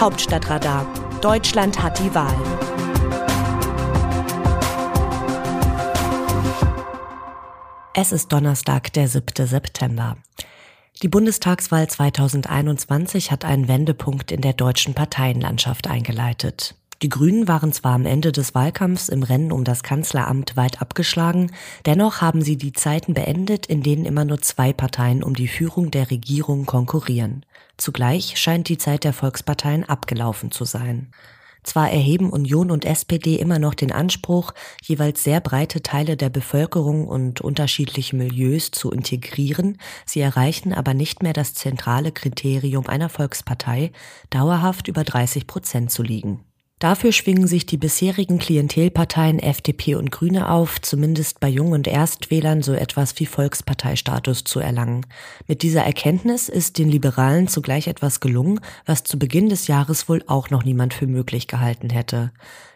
Hauptstadtradar. Deutschland hat die Wahl. Es ist Donnerstag, der 7. September. Die Bundestagswahl 2021 hat einen Wendepunkt in der deutschen Parteienlandschaft eingeleitet. Die Grünen waren zwar am Ende des Wahlkampfs im Rennen um das Kanzleramt weit abgeschlagen, dennoch haben sie die Zeiten beendet, in denen immer nur zwei Parteien um die Führung der Regierung konkurrieren. Zugleich scheint die Zeit der Volksparteien abgelaufen zu sein. Zwar erheben Union und SPD immer noch den Anspruch, jeweils sehr breite Teile der Bevölkerung und unterschiedliche Milieus zu integrieren, sie erreichen aber nicht mehr das zentrale Kriterium einer Volkspartei, dauerhaft über 30 Prozent zu liegen. Dafür schwingen sich die bisherigen Klientelparteien FDP und Grüne auf, zumindest bei Jung- und Erstwählern so etwas wie Volksparteistatus zu erlangen. Mit dieser Erkenntnis ist den Liberalen zugleich etwas gelungen, was zu Beginn des Jahres wohl auch noch niemand für möglich gehalten hätte.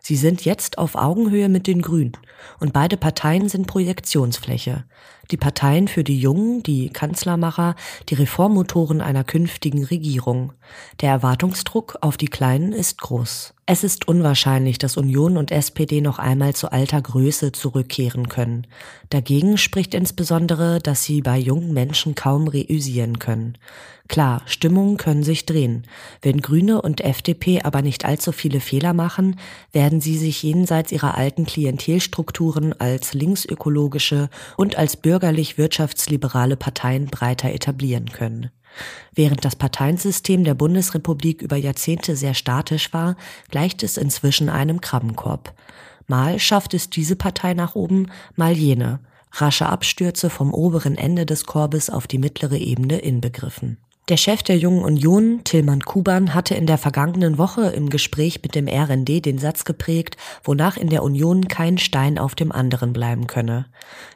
Sie sind jetzt auf Augenhöhe mit den Grünen und beide Parteien sind Projektionsfläche. Die Parteien für die Jungen, die Kanzlermacher, die Reformmotoren einer künftigen Regierung. Der Erwartungsdruck auf die Kleinen ist groß. Es ist unwahrscheinlich, dass Union und SPD noch einmal zu alter Größe zurückkehren können. Dagegen spricht insbesondere, dass sie bei jungen Menschen kaum reüsieren können. Klar, Stimmungen können sich drehen. Wenn Grüne und FDP aber nicht allzu viele Fehler machen, werden sie sich jenseits ihrer alten Klientelstrukturen als linksökologische und als bürgerlich-wirtschaftsliberale Parteien breiter etablieren können. Während das Parteiensystem der Bundesrepublik über Jahrzehnte sehr statisch war, gleicht es inzwischen einem Krabbenkorb. Mal schafft es diese Partei nach oben, mal jene. Rasche Abstürze vom oberen Ende des Korbes auf die mittlere Ebene inbegriffen. Der Chef der Jungen Union, Tillmann Kuban, hatte in der vergangenen Woche im Gespräch mit dem RND den Satz geprägt, wonach in der Union kein Stein auf dem anderen bleiben könne.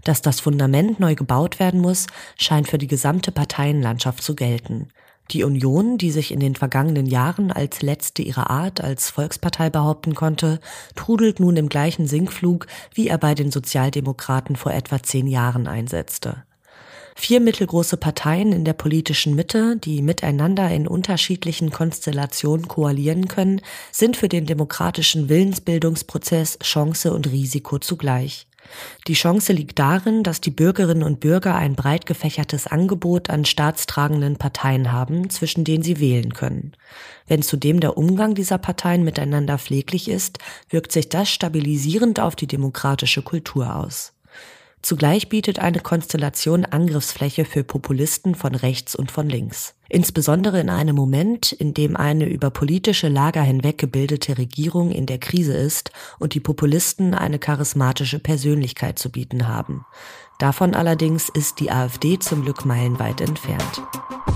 Dass das Fundament neu gebaut werden muss, scheint für die gesamte Parteienlandschaft zu gelten. Die Union, die sich in den vergangenen Jahren als letzte ihrer Art als Volkspartei behaupten konnte, trudelt nun im gleichen Sinkflug, wie er bei den Sozialdemokraten vor etwa zehn Jahren einsetzte. Vier mittelgroße Parteien in der politischen Mitte, die miteinander in unterschiedlichen Konstellationen koalieren können, sind für den demokratischen Willensbildungsprozess Chance und Risiko zugleich. Die Chance liegt darin, dass die Bürgerinnen und Bürger ein breit gefächertes Angebot an staatstragenden Parteien haben, zwischen denen sie wählen können. Wenn zudem der Umgang dieser Parteien miteinander pfleglich ist, wirkt sich das stabilisierend auf die demokratische Kultur aus. Zugleich bietet eine Konstellation Angriffsfläche für Populisten von rechts und von links. Insbesondere in einem Moment, in dem eine über politische Lager hinweg gebildete Regierung in der Krise ist und die Populisten eine charismatische Persönlichkeit zu bieten haben. Davon allerdings ist die AfD zum Glück meilenweit entfernt.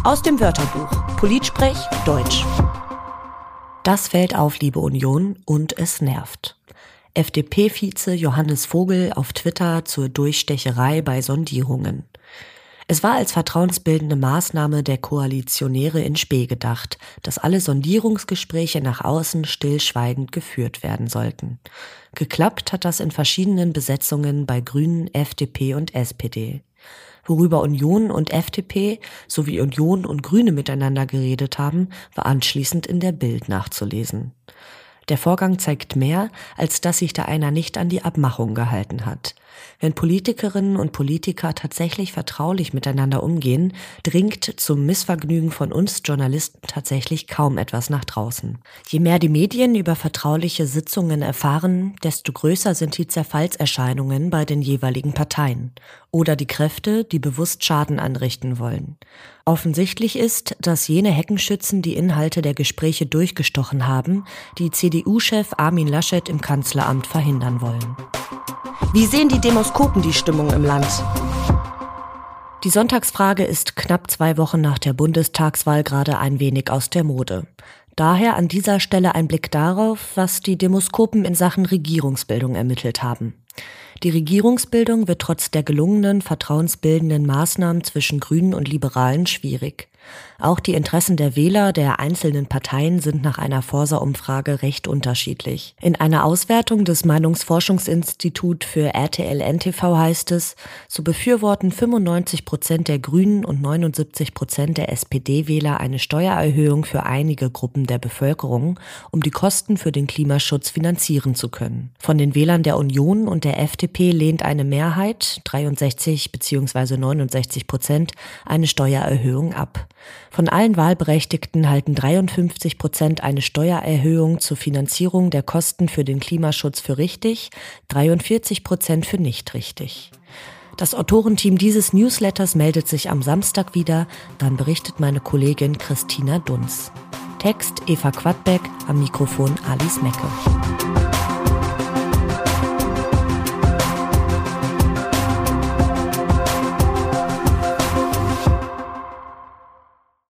Aus dem Wörterbuch Politsprech Deutsch. Das fällt auf, liebe Union, und es nervt. FDP-Vize Johannes Vogel auf Twitter zur Durchstecherei bei Sondierungen. Es war als vertrauensbildende Maßnahme der Koalitionäre in Spee gedacht, dass alle Sondierungsgespräche nach außen stillschweigend geführt werden sollten. Geklappt hat das in verschiedenen Besetzungen bei Grünen, FDP und SPD. Worüber Union und FDP sowie Union und Grüne miteinander geredet haben, war anschließend in der Bild nachzulesen. Der Vorgang zeigt mehr, als dass sich da einer nicht an die Abmachung gehalten hat. Wenn Politikerinnen und Politiker tatsächlich vertraulich miteinander umgehen, dringt zum Missvergnügen von uns Journalisten tatsächlich kaum etwas nach draußen. Je mehr die Medien über vertrauliche Sitzungen erfahren, desto größer sind die Zerfallserscheinungen bei den jeweiligen Parteien oder die Kräfte, die bewusst Schaden anrichten wollen. Offensichtlich ist, dass jene Heckenschützen die Inhalte der Gespräche durchgestochen haben, die CDU-Chef Armin Laschet im Kanzleramt verhindern wollen. Wie sehen die Demoskopen die Stimmung im Land? Die Sonntagsfrage ist knapp zwei Wochen nach der Bundestagswahl gerade ein wenig aus der Mode. Daher an dieser Stelle ein Blick darauf, was die Demoskopen in Sachen Regierungsbildung ermittelt haben. Die Regierungsbildung wird trotz der gelungenen vertrauensbildenden Maßnahmen zwischen Grünen und Liberalen schwierig. Auch die Interessen der Wähler der einzelnen Parteien sind nach einer Forsa-Umfrage recht unterschiedlich. In einer Auswertung des Meinungsforschungsinstitut für RTL-NTV heißt es, so befürworten 95 Prozent der Grünen und 79 Prozent der SPD-Wähler eine Steuererhöhung für einige Gruppen der Bevölkerung, um die Kosten für den Klimaschutz finanzieren zu können. Von den Wählern der Union und der FDP lehnt eine Mehrheit, 63 bzw. 69 Prozent, eine Steuererhöhung ab. Von allen Wahlberechtigten halten 53 Prozent eine Steuererhöhung zur Finanzierung der Kosten für den Klimaschutz für richtig, 43 Prozent für nicht richtig. Das Autorenteam dieses Newsletters meldet sich am Samstag wieder, dann berichtet meine Kollegin Christina Dunz. Text Eva Quadbeck, am Mikrofon Alice Mecke.